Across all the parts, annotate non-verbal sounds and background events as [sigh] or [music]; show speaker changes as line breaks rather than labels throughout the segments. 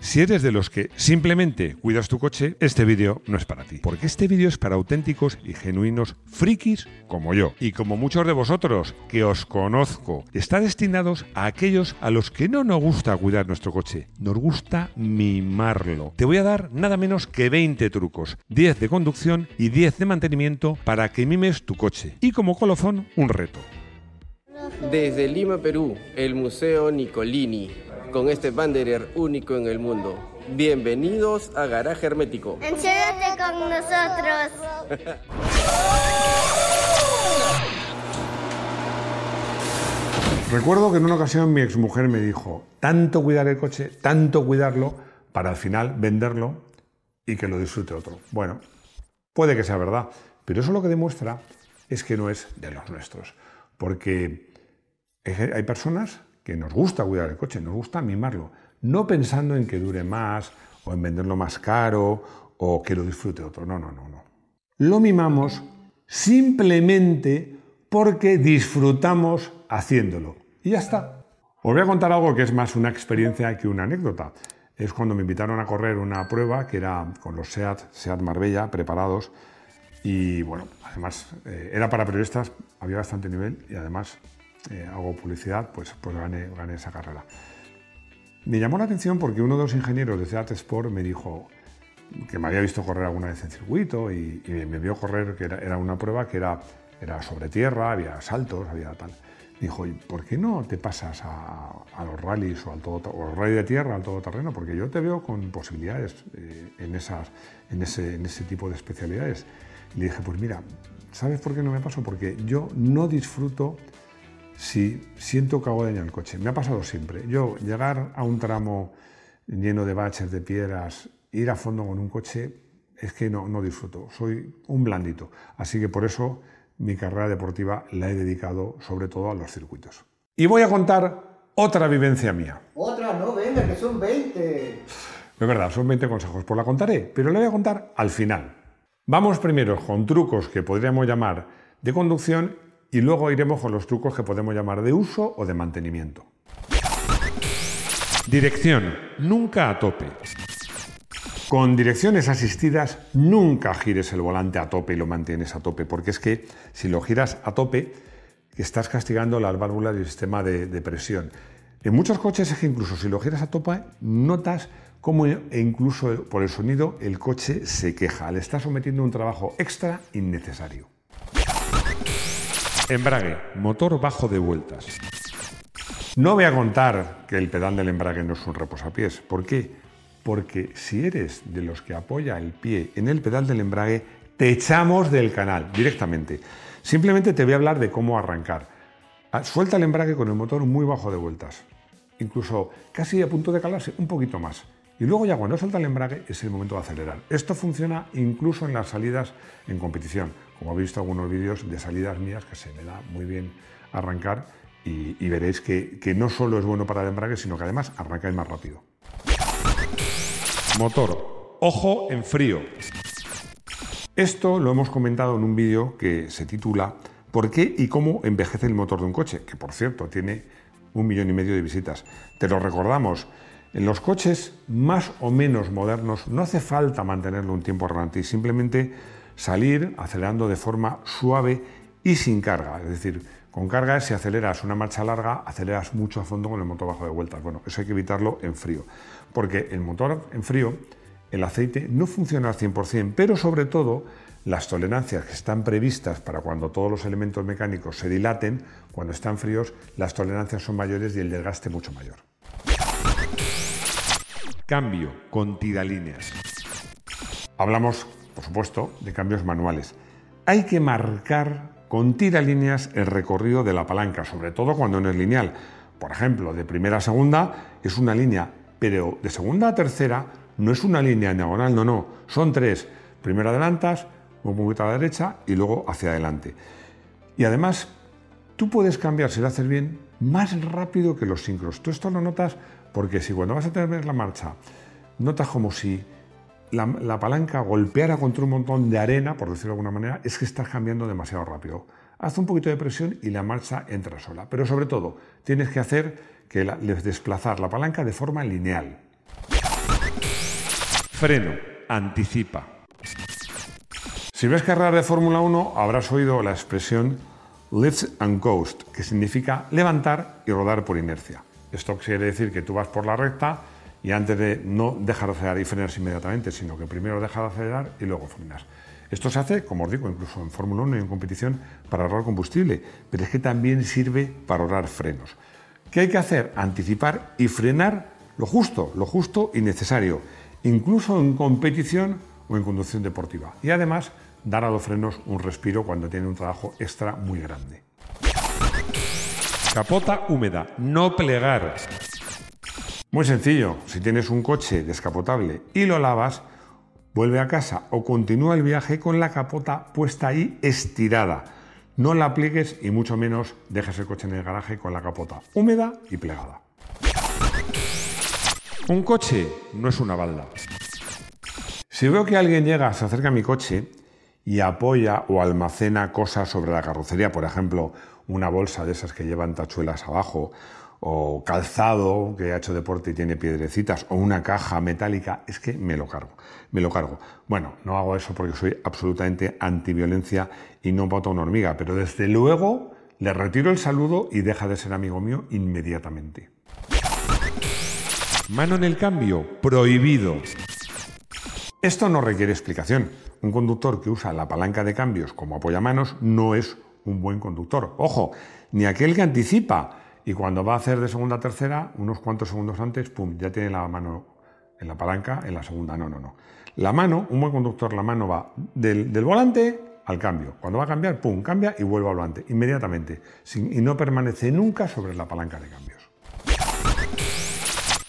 Si eres de los que simplemente cuidas tu coche, este vídeo no es para ti. Porque este vídeo es para auténticos y genuinos frikis como yo. Y como muchos de vosotros, que os conozco. Está destinados a aquellos a los que no nos gusta cuidar nuestro coche. Nos gusta mimarlo. Te voy a dar nada menos que 20 trucos. 10 de conducción y 10 de mantenimiento para que mimes tu coche. Y como colofón, un reto.
Desde Lima, Perú, el Museo Nicolini, con este banderer único en el mundo. Bienvenidos a Garaje Hermético.
Enchérate con nosotros.
Recuerdo que en una ocasión mi exmujer me dijo, tanto cuidar el coche, tanto cuidarlo, para al final venderlo y que lo disfrute otro. Bueno, puede que sea verdad, pero eso lo que demuestra es que no es de los nuestros. Porque hay personas que nos gusta cuidar el coche, nos gusta mimarlo, no pensando en que dure más o en venderlo más caro o que lo disfrute otro. No, no, no, no. Lo mimamos simplemente porque disfrutamos haciéndolo. Y ya está. Os voy a contar algo que es más una experiencia que una anécdota. Es cuando me invitaron a correr una prueba que era con los SEAT, SEAT Marbella, preparados. Y bueno, además eh, era para periodistas, había bastante nivel y además eh, hago publicidad, pues, pues gané, gané esa carrera. Me llamó la atención porque uno de los ingenieros de SEAT Sport me dijo que me había visto correr alguna vez en circuito y, y me vio correr, que era, era una prueba que era, era sobre tierra, había saltos, había tal. Me dijo, ¿y por qué no te pasas a, a los rallies o al todo, o al rally de tierra, al todoterreno? Porque yo te veo con posibilidades eh, en, esas, en, ese, en ese tipo de especialidades. Y le dije, pues mira, ¿sabes por qué no me paso? Porque yo no disfruto si siento que hago daño al coche. Me ha pasado siempre. Yo llegar a un tramo lleno de baches, de piedras, ir a fondo con un coche, es que no, no disfruto. Soy un blandito. Así que por eso mi carrera deportiva la he dedicado sobre todo a los circuitos. Y voy a contar otra vivencia mía.
Otra, no, venga, que son 20.
Es verdad, son 20 consejos, pues la contaré, pero la voy a contar al final. Vamos primero con trucos que podríamos llamar de conducción y luego iremos con los trucos que podemos llamar de uso o de mantenimiento. Dirección, nunca a tope. Con direcciones asistidas nunca gires el volante a tope y lo mantienes a tope, porque es que si lo giras a tope estás castigando las válvulas del sistema de, presión. En muchos coches es que incluso si lo giras a tope notas cómo e incluso por el sonido el coche se queja, le está sometiendo un trabajo extra innecesario. Embrague, motor bajo de vueltas. No voy a contar que el pedal del embrague no es un reposapiés. ¿Por qué? Porque si eres de los que apoya el pie en el pedal del embrague, te echamos del canal directamente. Simplemente te voy a hablar de cómo arrancar. Ah, suelta el embrague con el motor muy bajo de vueltas, incluso casi a punto de calarse, un poquito más. Y luego ya cuando suelta el embrague es el momento de acelerar. Esto funciona incluso en las salidas en competición. Como habéis visto algunos vídeos de salidas mías que se me da muy bien arrancar y, y veréis que, que, no solo es bueno para el embrague, sino que además arrancáis más rápido. Motor. Ojo en frío. Esto lo hemos comentado en un vídeo que se titula ¿Por qué y cómo envejece el motor de un coche? Que por cierto tiene un millón y medio de visitas. Te lo recordamos. En los coches más o menos modernos no hace falta mantenerlo un tiempo relante y simplemente salir acelerando de forma suave y sin carga. Es decir, con carga si aceleras una marcha larga, aceleras mucho a fondo con el motor bajo de vueltas. Bueno, eso hay que evitarlo en frío, porque el motor en frío, el aceite no funciona al 100%, pero sobre todo las tolerancias que están previstas para cuando todos los elementos mecánicos se dilaten, cuando están fríos, las tolerancias son mayores y el desgaste mucho mayor. Cambio con tiralíneas. Hablamos por supuesto, de cambios manuales. Hay que marcar con tiralíneas el recorrido de la palanca, sobre todo cuando no es lineal. Por ejemplo, de primera a segunda es una línea pero de segunda a tercera no es una línea diagonal, no, no, son tres. Primero adelantas, un poquito a la derecha y luego hacia adelante. Y además, tú puedes cambiar, si lo haces bien, más rápido que los sincros. Tú esto lo notas porque si cuando vas a tener la marcha, notas como si la, palanca golpeara contra un montón de arena, por decirlo de alguna manera, es que estás cambiando demasiado rápido. Haz un poquito de presión y la marcha entra sola. Pero sobre todo, tienes que hacer que desplazar la palanca de forma lineal. Freno, anticipa. Si ves carreras de Fórmula 1, habrás oído la expresión lift and coast, que significa levantar y rodar por inercia. Esto quiere decir que tú vas por la recta y antes de no dejar de acelerar y frenar inmediatamente, sino que primero dejas de acelerar y luego frenas. Esto se hace, como os digo, incluso en Fórmula 1 y en competición para ahorrar combustible, pero es que también sirve para ahorrar frenos. ¿Qué hay que hacer? Anticipar y frenar lo justo, lo justo y necesario, incluso en competición o en conducción deportiva. Y además, dar a los frenos un respiro cuando tiene un trabajo extra muy grande. Capota húmeda, no plegar. Muy sencillo, si tienes un coche descapotable y lo lavas, vuelve a casa o continúa el viaje con la capota puesta ahí estirada. No la pliegues y mucho menos dejes el coche en el garaje con la capota húmeda y plegada. Un coche no es una balda. Si veo que alguien llega, se acerca a mi coche y apoya o almacena cosas sobre la carrocería, por ejemplo, una bolsa de esas que llevan tachuelas abajo, o calzado que ha hecho deporte y tiene piedrecitas, o una caja metálica, es que me lo cargo, me lo cargo. Bueno, no hago eso porque soy absolutamente antiviolencia y no voto a una hormiga, pero desde luego le retiro el saludo y deja de ser amigo mío inmediatamente. Mano en el cambio, prohibido. Esto no requiere explicación. Un conductor que usa la palanca de cambios como apoyamanos no es un buen conductor. Ojo, ni aquel que anticipa y cuando va a hacer de segunda a tercera, unos cuantos segundos antes, pum, ya tiene la mano en la palanca, en la segunda. No, no, no. La mano, un buen conductor, la mano va del, volante al cambio. Cuando va a cambiar, pum, cambia y vuelve al volante, inmediatamente. y no permanece nunca sobre la palanca de cambios.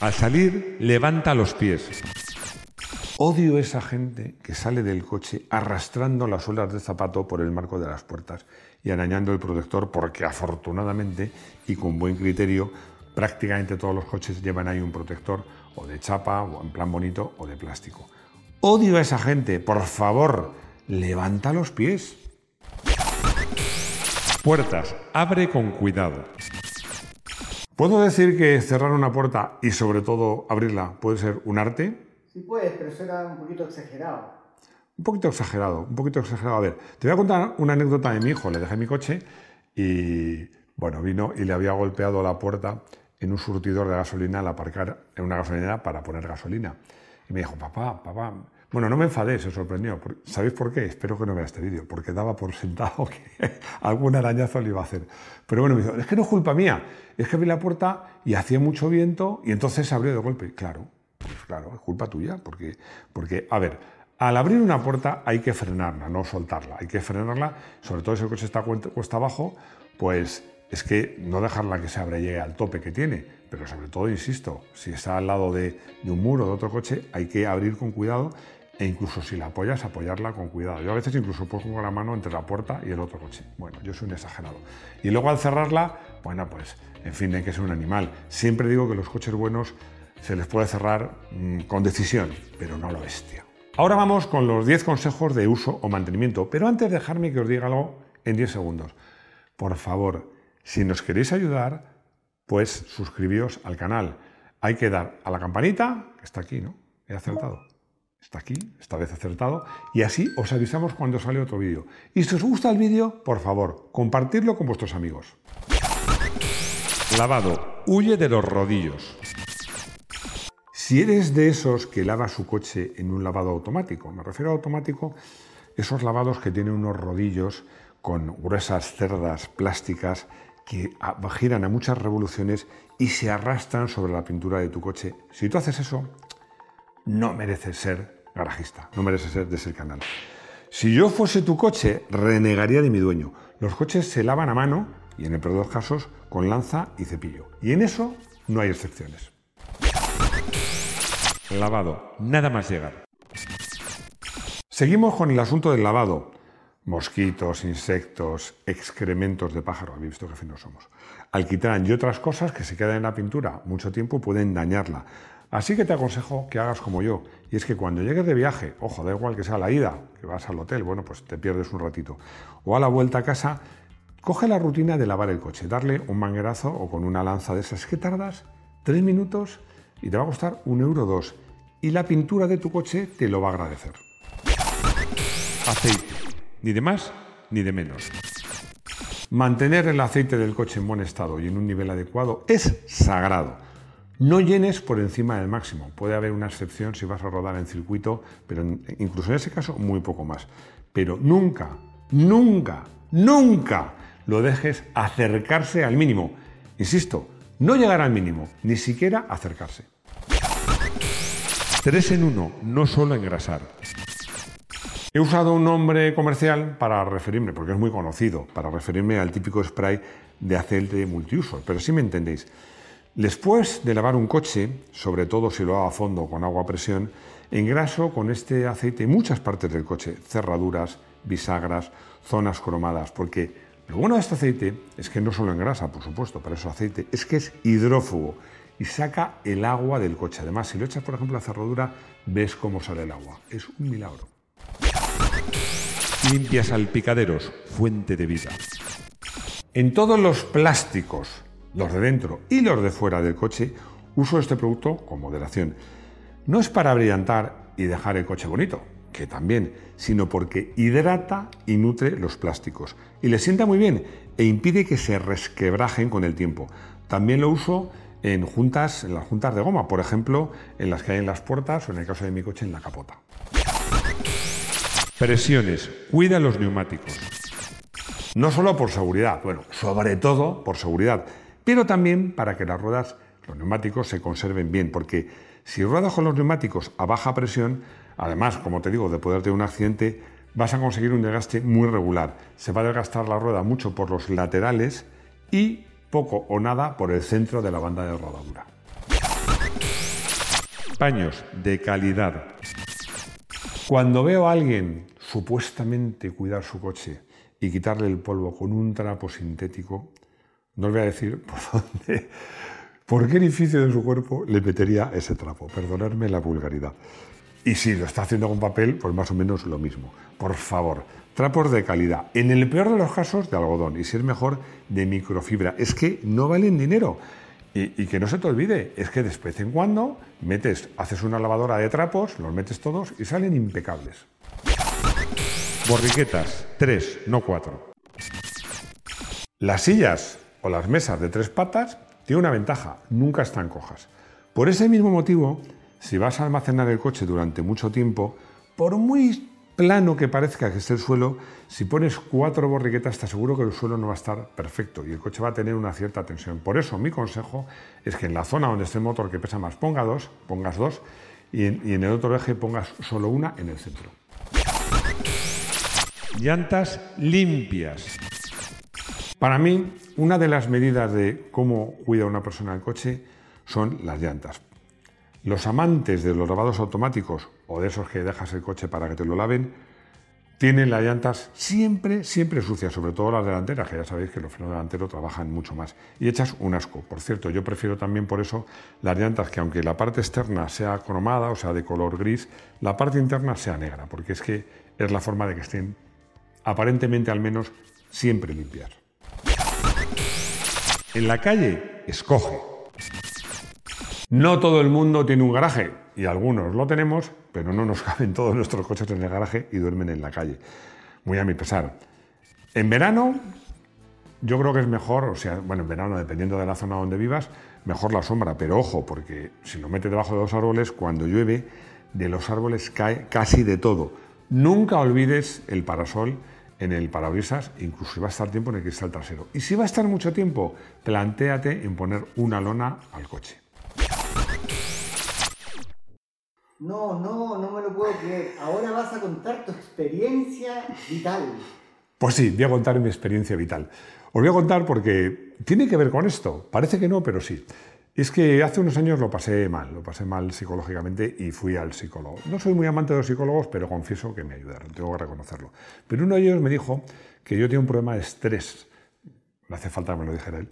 Al salir, levanta los pies. Odio esa gente que sale del coche arrastrando las suelas del zapato por el marco de las puertas y arañando el protector porque afortunadamente y con buen criterio prácticamente todos los coches llevan ahí un protector o de chapa o en plan bonito o de plástico. Odio a esa gente, por favor, levanta los pies. Puertas, abre con cuidado. ¿Puedo decir que cerrar una puerta y sobre todo abrirla puede ser un arte?
Sí puedes, pero eso era un poquito exagerado.
Un poquito exagerado, un poquito exagerado. A ver, te voy a contar una anécdota de mi hijo. Le dejé mi coche y, bueno, vino y le había golpeado la puerta en un surtidor de gasolina al aparcar en una gasolinera para poner gasolina. Y me dijo, papá, papá, bueno, no me enfadé, se sorprendió. ¿Sabéis por qué? Espero que no vea este vídeo, porque daba por sentado [laughs] que algún arañazo le iba a hacer. Pero bueno, me dijo, es que no es culpa mía, es que abrí la puerta y hacía mucho viento y entonces se abrió de golpe. Claro, pues claro, es culpa tuya, porque, porque, a ver, al abrir una puerta hay que frenarla, no soltarla, hay que frenarla, sobre todo si el coche está cuesta abajo, pues es que no dejarla que se abra y llegue al tope que tiene, pero sobre todo, insisto, si está al lado de, un muro de otro coche, hay que abrir con cuidado e incluso si la apoyas, apoyarla con cuidado. Yo a veces incluso pongo la mano entre la puerta y el otro coche. Bueno, yo soy un exagerado. Y luego al cerrarla, bueno, pues, en fin, hay que ser un animal. Siempre digo que los coches buenos se les puede cerrar mm, con decisión, pero no lo bestia. Ahora vamos con los 10 consejos de uso o mantenimiento, pero antes dejarme que os diga algo en 10 segundos. Por favor, si nos queréis ayudar, pues suscribíos al canal. Hay que dar a la campanita, está aquí, ¿no? He acertado. Está aquí, esta vez acertado, y así os avisamos cuando sale otro vídeo. Y si os gusta el vídeo, por favor, compartidlo con vuestros amigos. Lavado. Huye de los rodillos. Si eres de esos que lava su coche en un lavado automático, me refiero a automático, esos lavados que tienen unos rodillos con gruesas cerdas plásticas que giran a muchas revoluciones y se arrastran sobre la pintura de tu coche. Si tú haces eso, no mereces ser garajista, no mereces ser de ese canal. Si yo fuese tu coche, renegaría de mi dueño. Los coches se lavan a mano y en el peor de los casos con lanza y cepillo. Y en eso no hay excepciones. Lavado, nada más llegar. Seguimos con el asunto del lavado. Mosquitos, insectos, excrementos de pájaro, habéis visto que finos somos. Alquitrán y otras cosas que se quedan en la pintura mucho tiempo pueden dañarla. Así que te aconsejo que hagas como yo, y es que cuando llegues de viaje, ojo, da igual que sea la ida, que vas al hotel, bueno, pues te pierdes un ratito, o a la vuelta a casa, coge la rutina de lavar el coche, darle un manguerazo o con una lanza de esas que tardas tres minutos y te va a costar un euro dos, y la pintura de tu coche te lo va a agradecer. Aceite, ni de más ni de menos. Mantener el aceite del coche en buen estado y en un nivel adecuado es sagrado. No llenes por encima del máximo. Puede haber una excepción si vas a rodar en circuito, pero incluso en ese caso muy poco más. Pero nunca, nunca, nunca lo dejes acercarse al mínimo. Insisto, no llegar al mínimo, ni siquiera acercarse. Tres en uno, no solo engrasar. He usado un nombre comercial para referirme, porque es muy conocido, para referirme al típico spray de aceite multiuso, pero si me entendéis. Después de lavar un coche, sobre todo si lo hago a fondo con agua a presión, engraso con este aceite muchas partes del coche, cerraduras, bisagras, zonas cromadas, porque lo bueno de este aceite es que no solo engrasa, por supuesto, para eso aceite, es que es hidrófugo y saca el agua del coche. Además, si lo echas, por ejemplo, a la cerradura, ves cómo sale el agua. Es un milagro. Limpias salpicaderos, fuente de vida. En todos los plásticos, los de dentro y los de fuera del coche, uso este producto con moderación. No es para brillantar y dejar el coche bonito, que también, sino porque hidrata y nutre los plásticos y les sienta muy bien e impide que se resquebrajen con el tiempo. También lo uso en juntas, en las juntas de goma, por ejemplo, en las que hay en las puertas o en el caso de mi coche en la capota. Presiones. Cuida los neumáticos. No solo por seguridad, bueno, sobre todo por seguridad, pero también para que las ruedas, los neumáticos, se conserven bien, porque si ruedas con los neumáticos a baja presión, además, como te digo, de poder tener un accidente, vas a conseguir un desgaste muy regular. Se va a desgastar la rueda mucho por los laterales y poco o nada por el centro de la banda de rodadura. Paños de calidad. Cuando veo a alguien supuestamente cuidar su coche y quitarle el polvo con un trapo sintético, no os voy a decir [laughs] por dónde, por qué edificio de su cuerpo le metería ese trapo. Perdonadme la vulgaridad. Y si lo está haciendo con papel, pues más o menos lo mismo. Por favor, trapos de calidad. En el peor de los casos, de algodón. Y si es mejor, de microfibra. Es que no valen dinero. Y, que no se te olvide, es que de vez en cuando metes, haces una lavadora de trapos, los metes todos y salen impecables. Borriquetas, tres, no cuatro. Las sillas o las mesas de tres patas tiene una ventaja, nunca están cojas. Por ese mismo motivo, si vas a almacenar el coche durante mucho tiempo, por muy plano que parezca que esté el suelo, si pones cuatro borriquetas te aseguro que el suelo no va a estar perfecto y el coche va a tener una cierta tensión. Por eso mi consejo es que en la zona donde esté el motor que pesa más ponga dos, pongas dos y en, y en el otro eje pongas solo una en el centro. Llantas limpias. Para mí, una de las medidas de cómo cuida una persona el coche son las llantas. Los amantes de los lavados automáticos o de esos que dejas el coche para que te lo laven, tienen las llantas siempre, siempre sucias, sobre todo las delanteras, que ya sabéis que los frenos delanteros trabajan mucho más. Y echas un asco. Por cierto, yo prefiero también por eso las llantas que aunque la parte externa sea cromada, o sea, de color gris, la parte interna sea negra, porque es que es la forma de que estén, aparentemente al menos, siempre limpias. En la calle, escoge. No todo el mundo tiene un garaje, y algunos lo tenemos, pero no nos [laughs] caben todos nuestros coches en el garaje y duermen en la calle. Muy a mi pesar. En verano, yo creo que es mejor, o sea, bueno, en verano, dependiendo de la zona donde vivas, mejor la sombra, pero ojo, porque si lo metes debajo de los árboles, cuando llueve, de los árboles cae casi de todo. Nunca olvides el parasol en el parabrisas, incluso si va a estar tiempo en el cristal trasero. Y si va a estar mucho tiempo, plantéate en poner una lona al coche.
No, no, no me lo puedo creer. Ahora vas a contar tu experiencia vital.
Pues sí, voy a contar mi experiencia vital. Os voy a contar porque tiene que ver con esto. Parece que no, pero sí. es que hace unos años lo pasé mal, lo pasé mal psicológicamente y fui al psicólogo. No soy muy amante de los psicólogos, pero confieso que me ayudaron, tengo que reconocerlo. Pero uno de ellos me dijo que yo tenía un problema de estrés. No hace falta que me lo dijera él.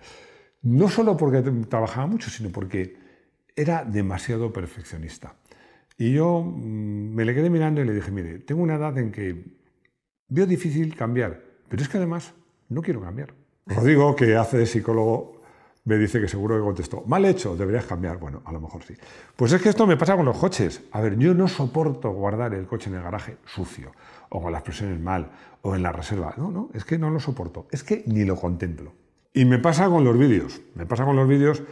No solo porque trabajaba mucho, sino porque era demasiado perfeccionista. Y yo mm, me le quedé mirando y le dije, mire, tengo una edad en que veo difícil cambiar, pero es que además no quiero cambiar. Rodrigo, que hace de psicólogo, me dice que seguro que contestó, mal hecho, deberías cambiar. Bueno, a lo mejor sí. Pues es que esto me pasa con los coches. A ver, yo no soporto guardar el coche en el garaje sucio, o con las presiones mal, o en la reserva. No, no, es que no lo soporto, es que ni lo contemplo. Y me pasa con los vídeos, me pasa con los vídeos,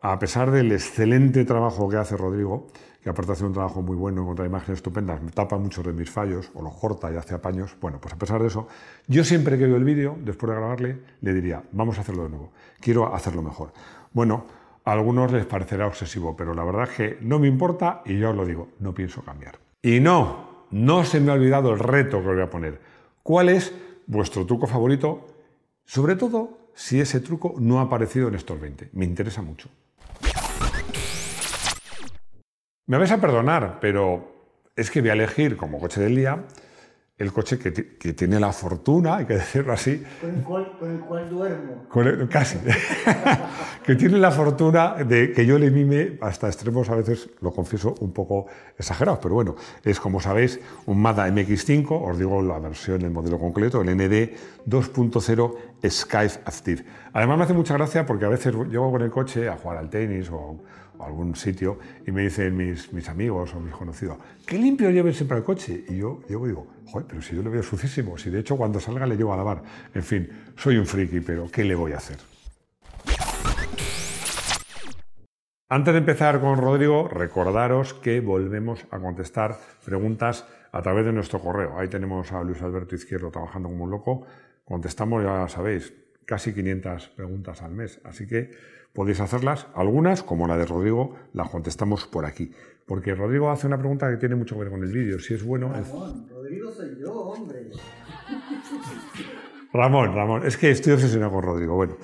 a pesar del excelente trabajo que hace Rodrigo, que aparte de hacer un trabajo muy bueno, encontrar imágenes estupendas, me tapa muchos de mis fallos, o los corta y hace apaños. Bueno, pues a pesar de eso, yo siempre que veo el vídeo, después de grabarle, le diría, vamos a hacerlo de nuevo, quiero hacerlo mejor. Bueno, a algunos les parecerá obsesivo, pero la verdad es que no me importa y yo os lo digo, no pienso cambiar. Y no, no se me ha olvidado el reto que os voy a poner. ¿Cuál es vuestro truco favorito? Sobre todo si ese truco no ha aparecido en estos 20. Me interesa mucho. Me vais a perdonar, pero es que voy a elegir como coche del día el coche que, tiene la fortuna, hay que decirlo así.
Con el cual, con el cual duermo.
casi. [laughs] que tiene la fortuna de que yo le mime hasta extremos, a veces lo confieso, un poco exagerados, pero bueno, es como sabéis un Mazda MX5, os digo la versión, el modelo concreto, el ND 2.0 Skype Active. Además me hace mucha gracia porque a veces llego con el coche a jugar al tenis o o algún sitio y me dicen mis, mis amigos o mis conocidos, qué limpio lleven siempre el coche. Y yo llego y digo, joder, pero si yo le veo sucísimo, si de hecho cuando salga le llevo a lavar. En fin, soy un friki, pero ¿qué le voy a hacer? Antes de empezar con Rodrigo, recordaros que volvemos a contestar preguntas a través de nuestro correo. Ahí tenemos a Luis Alberto Izquierdo trabajando como un loco. Contestamos, ya sabéis, casi 500 preguntas al mes. Así que podéis hacerlas. Algunas, como la de Rodrigo, las contestamos por aquí. Porque Rodrigo hace una pregunta que tiene mucho que ver con el vídeo. Si es bueno.
Ramón, Rodrigo soy yo, hombre. [laughs]
Ramón, Ramón, es que estoy obsesionado con Rodrigo. Bueno,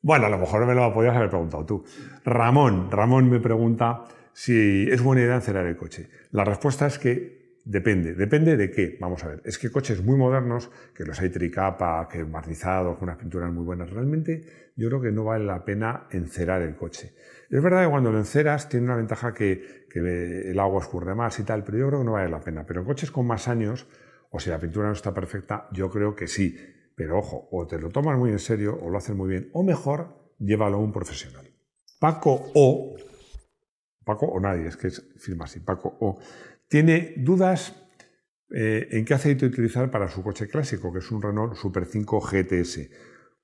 bueno, a lo mejor me lo podías haber preguntado tú. Ramón, Ramón me pregunta si es buena idea encerar el coche. La respuesta es que Depende. ¿Depende de qué? Vamos a ver. Es que coches muy modernos, que los hay tricapa, que barnizados, con unas pinturas muy buenas, realmente yo creo que no vale la pena encerar el coche. Es verdad que cuando lo enceras tiene una ventaja que, el agua escurre más y tal, pero yo creo que no vale la pena. Pero en coches con más años, o si la pintura no está perfecta, yo creo que sí. Pero ojo, o te lo tomas muy en serio o lo haces muy bien, o mejor, llévalo a un profesional. Paco O, Paco o nadie, es que es firma así, Paco O, tiene dudas eh, en qué aceite utilizar para su coche clásico, que es un Renault Super 5 GTS.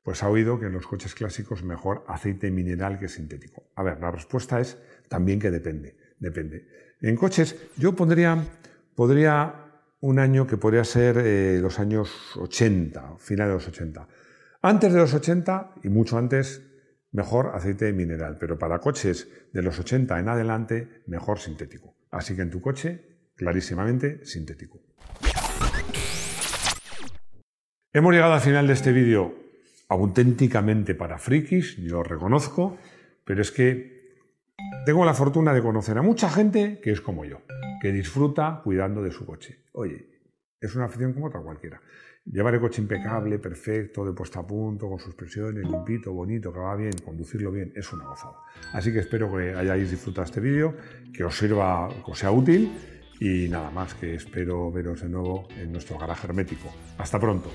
Pues ha oído que en los coches clásicos mejor aceite mineral que sintético. A ver, la respuesta es también que depende. Depende. En coches, yo pondría, podría un año que podría ser eh, los años 80, final de los 80. Antes de los 80 y mucho antes, mejor aceite mineral, pero para coches de los 80 en adelante, mejor sintético. Así que en tu coche, clarísimamente sintético. Hemos llegado al final de este vídeo auténticamente para frikis, yo lo reconozco, pero es que tengo la fortuna de conocer a mucha gente que es como yo, que disfruta cuidando de su coche. Oye, es una afición como otra cualquiera. Llevar el coche impecable, perfecto, de puesta a punto, con sus presiones, limpito, bonito, que va bien, conducirlo bien, es una gozada. Así que espero que hayáis disfrutado este vídeo, que os sirva, que os sea útil y nada más, que espero veros de nuevo en nuestro garaje hermético. Hasta pronto.